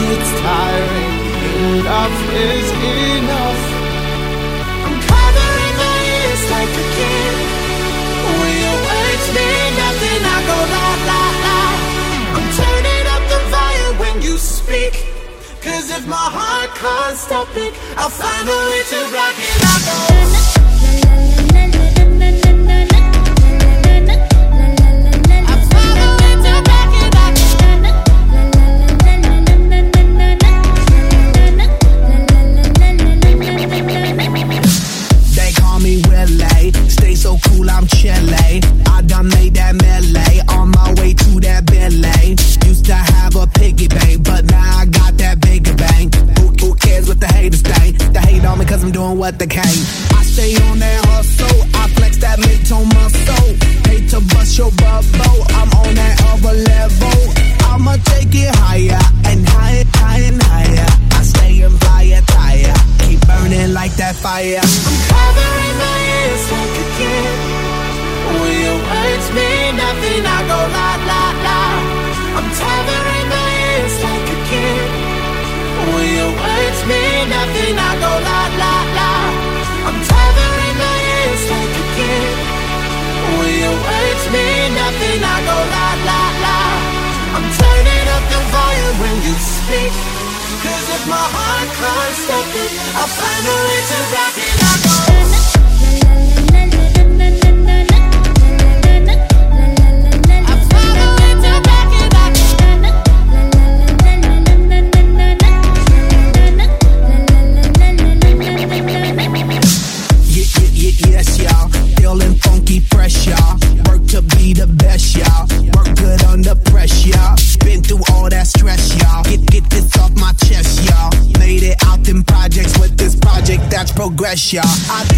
it's tiring. Enough is enough. I'm covering my ears like a kid When your words mean nothing I go la la la. I'm turning up the volume when you speak. Cause if my heart can't stop it I'll find a way to rock it. doing what they came. I stay on that hustle, I flex that mint on my soul. Hate to bust your bubble, I'm on that other level. I'ma take it higher and higher, higher and higher. I stay in fire tire, keep burning like that fire. I'm covering my ears like a kid. When your words mean nothing, I go la la la. I'm covering my ears like a kid. When your words mean my heart can't stop it. I finally took. bless ya. I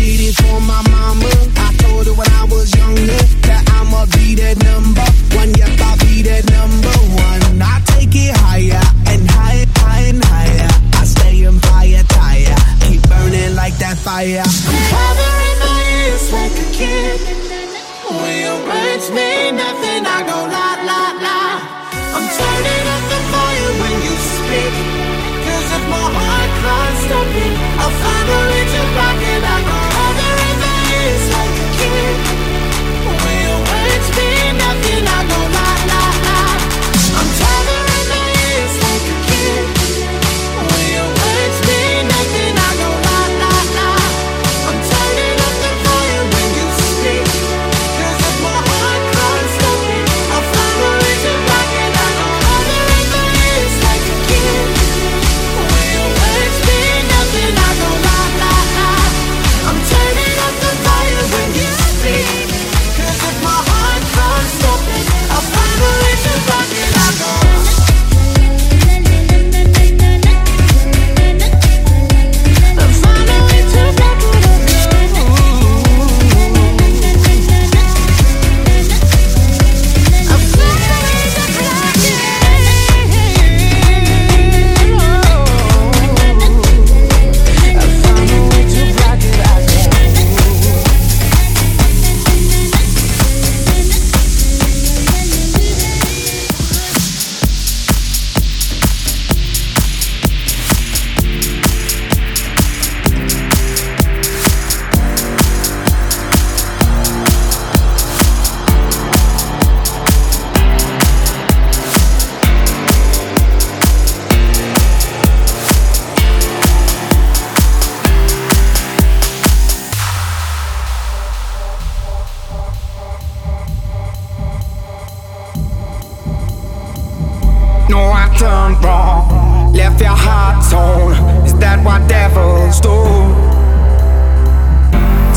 turned wrong, left your heart torn. Is that what devils do?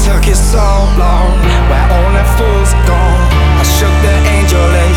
Took you so long, where all the fools gone. I shook the angel.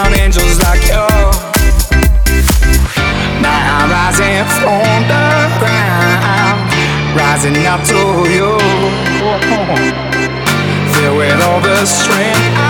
around angels like you. Now I'm rising from the ground, rising up to you. Filled with all the strength.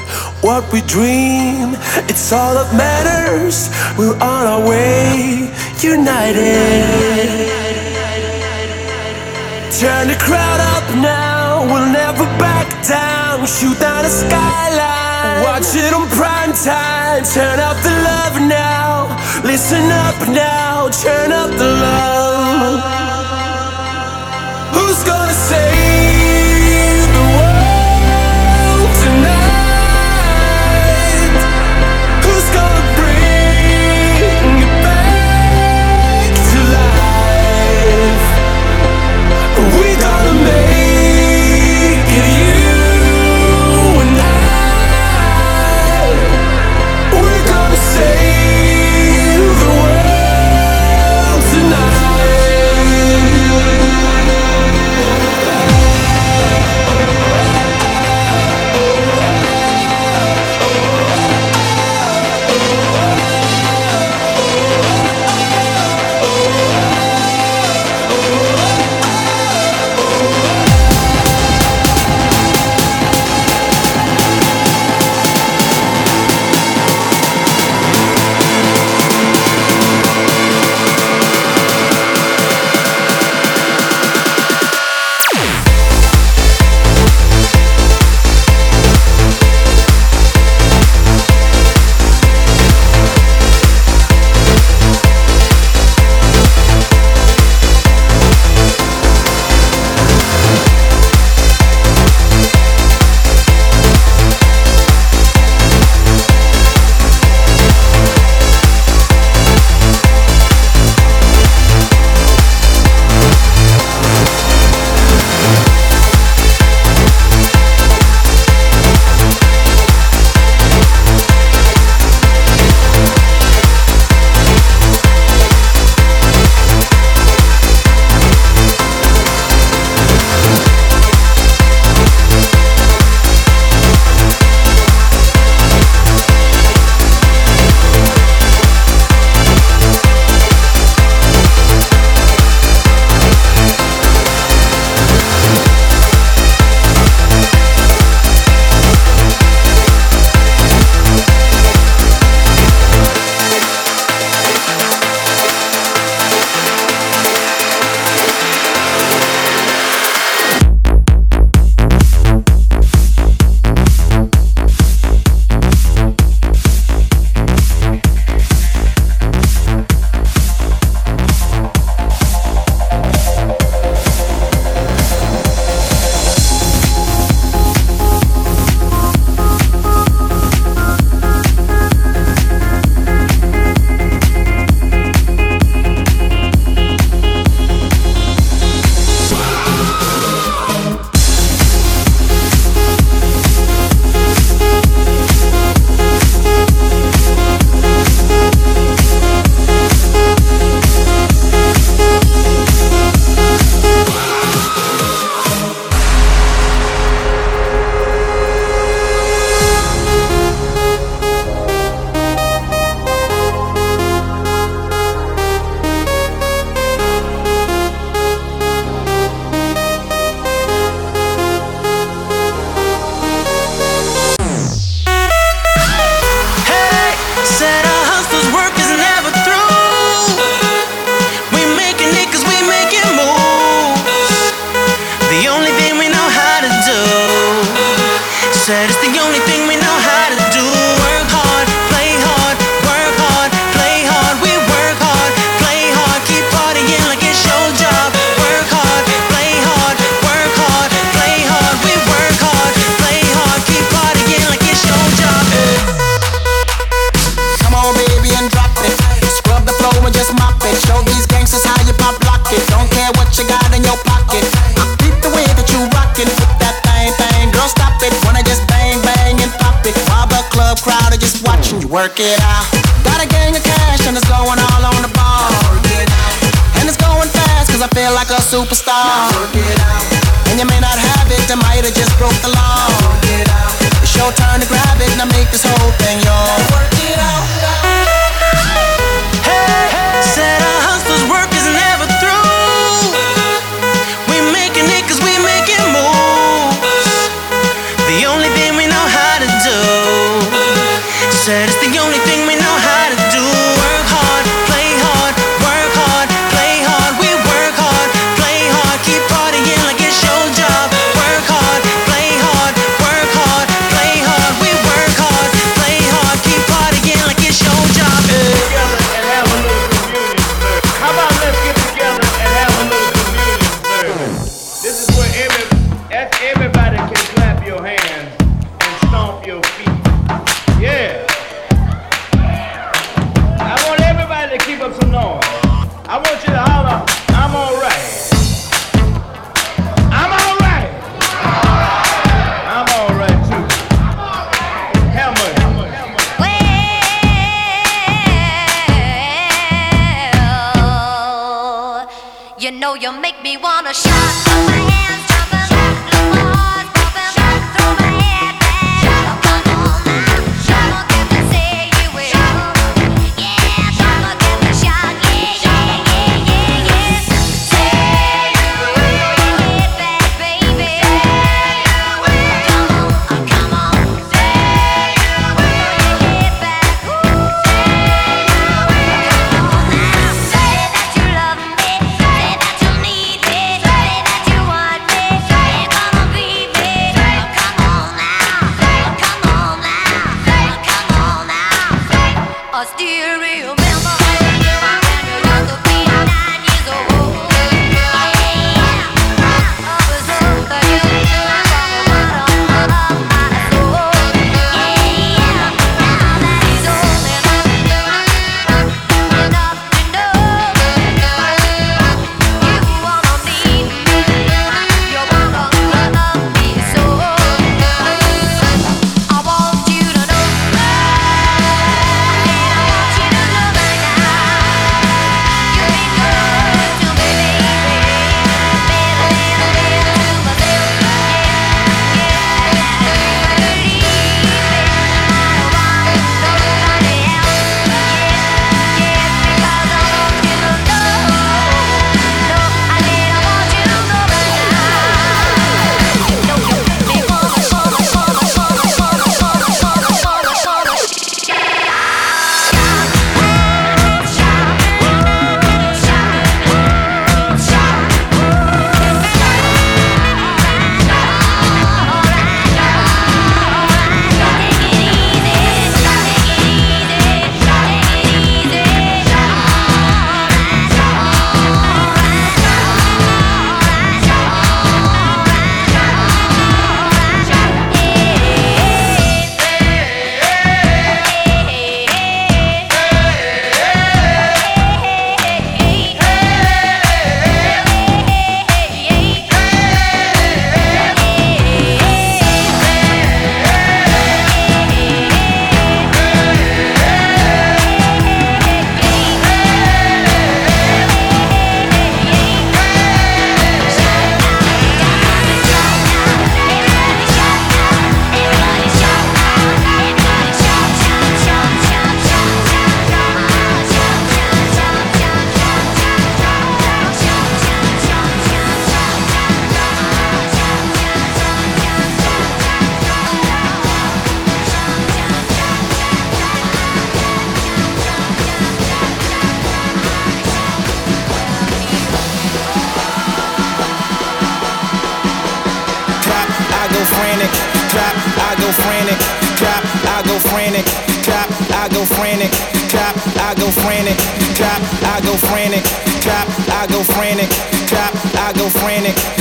what we dream. It's all that matters. We're on our way, united. Turn the crowd up now. We'll never back down. Shoot down the skyline. Watch it on prime time. Turn up the love now. Listen up now. Turn up the love. Who's gonna say? said it's the only thing work it out. Got a gang of cash and it's going all on the ball. Work it out. And it's going fast cause I feel like a superstar. Work it out. And you may not have it, I might have just broke the law. Work it out. It's your turn to grab it and I make this whole thing yours. Work it out. Let's. frantic, I go frantic, I go frantic, I go frantic, I go frantic.